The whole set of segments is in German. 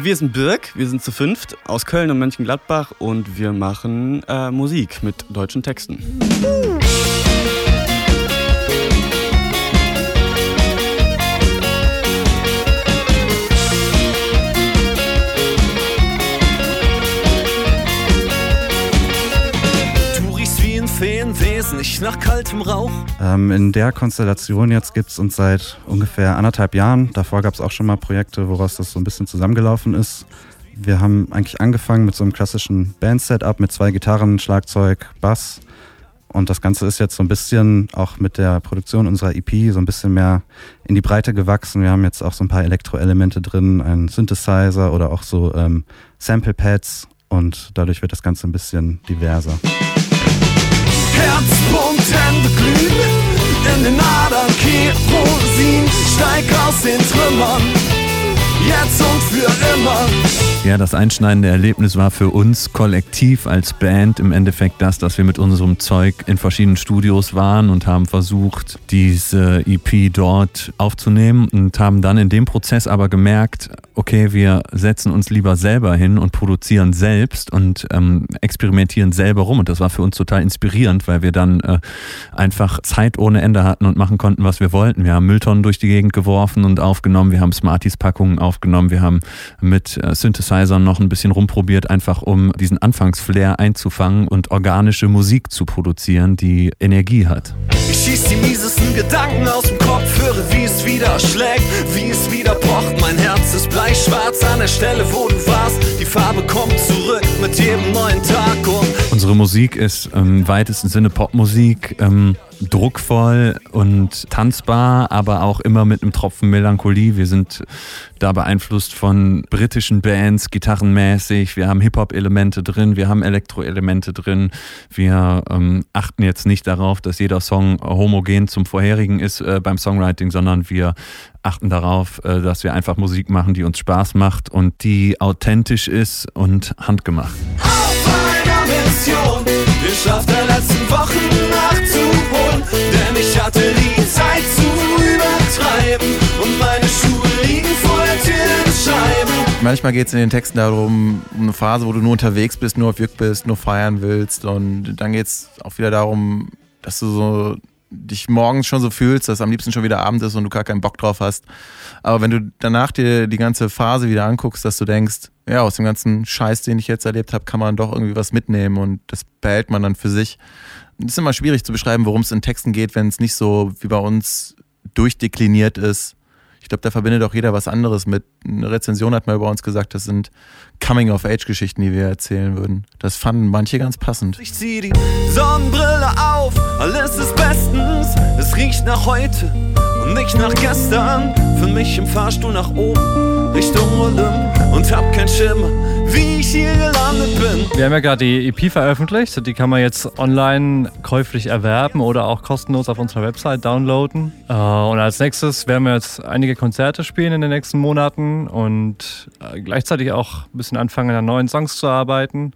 Wir sind Birk, wir sind zu fünft aus Köln und Mönchengladbach und wir machen äh, Musik mit deutschen Texten. Nicht nach kaltem Rauch. Ähm, in der Konstellation jetzt gibt es uns seit ungefähr anderthalb Jahren. Davor gab es auch schon mal Projekte, woraus das so ein bisschen zusammengelaufen ist. Wir haben eigentlich angefangen mit so einem klassischen Band-Setup mit zwei Gitarren, Schlagzeug, Bass. Und das Ganze ist jetzt so ein bisschen auch mit der Produktion unserer EP so ein bisschen mehr in die Breite gewachsen. Wir haben jetzt auch so ein paar Elektroelemente drin, einen Synthesizer oder auch so ähm, Sample Pads und dadurch wird das Ganze ein bisschen diverser. Herzpunkten glühen in den Adern Kerosin, steig aus den Trümmern, jetzt und für immer. Ja, das einschneidende Erlebnis war für uns kollektiv als Band im Endeffekt das, dass wir mit unserem Zeug in verschiedenen Studios waren und haben versucht, diese EP dort aufzunehmen und haben dann in dem Prozess aber gemerkt, okay, wir setzen uns lieber selber hin und produzieren selbst und ähm, experimentieren selber rum. Und das war für uns total inspirierend, weil wir dann äh, einfach Zeit ohne Ende hatten und machen konnten, was wir wollten. Wir haben Mülltonnen durch die Gegend geworfen und aufgenommen, wir haben Smarties-Packungen aufgenommen, wir haben mit äh, Synthesizer Synthesizern noch ein bisschen rumprobiert, einfach um diesen Anfangsflair einzufangen und organische Musik zu produzieren, die Energie hat. Ich schieß die miesesten Gedanken aus dem Kopf, höre, wie es wieder schlägt, wie es wieder pocht. Mein Herz ist bleischwarz an der Stelle, wo du warst. Die Farbe kommt zurück mit jedem neuen Tag. Unsere Musik ist im weitesten Sinne Popmusik. Ähm, druckvoll und tanzbar, aber auch immer mit einem Tropfen Melancholie. Wir sind da beeinflusst von britischen Bands, gitarrenmäßig. Wir haben Hip-Hop-Elemente drin, wir haben Elektro-Elemente drin. Wir ähm, achten jetzt nicht darauf, dass jeder Song homogen zum vorherigen ist äh, beim Songwriting, sondern wir achten darauf, äh, dass wir einfach Musik machen, die uns Spaß macht und die authentisch ist und handgemacht. auf einer Mission, Schlaf der letzten Wochen nachzuholen, denn ich hatte die Zeit zu übertreiben und meine Schuhe liegen vor der Tür in Scheiben. Manchmal geht es in den Texten darum, um eine Phase, wo du nur unterwegs bist, nur auf Jück bist, nur feiern willst. Und dann geht es auch wieder darum, dass du so dich morgens schon so fühlst, dass am liebsten schon wieder Abend ist und du gar keinen Bock drauf hast. Aber wenn du danach dir die ganze Phase wieder anguckst, dass du denkst, ja, aus dem ganzen Scheiß, den ich jetzt erlebt habe, kann man doch irgendwie was mitnehmen und das behält man dann für sich. Es ist immer schwierig zu beschreiben, worum es in Texten geht, wenn es nicht so wie bei uns durchdekliniert ist. Ich glaube, da verbindet auch jeder was anderes mit. Eine Rezension hat mal über uns gesagt, das sind Coming-of-Age-Geschichten, die wir erzählen würden. Das fanden manche ganz passend. Ich zieh die Sonnenbrille auf, alles ist. Es riecht nach heute und nicht nach gestern. Für mich im Fahrstuhl nach oben, Richtung Olymp und hab kein Schimmer, wie ich hier gelandet bin. Wir haben ja gerade die EP veröffentlicht. Die kann man jetzt online käuflich erwerben oder auch kostenlos auf unserer Website downloaden. Äh, Und als nächstes werden wir jetzt einige Konzerte spielen in den nächsten Monaten und äh, gleichzeitig auch ein bisschen anfangen, an neuen Songs zu arbeiten.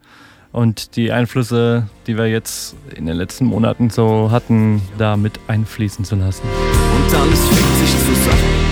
Und die Einflüsse, die wir jetzt in den letzten Monaten so hatten, da mit einfließen zu lassen. Und alles fickt sich zusammen.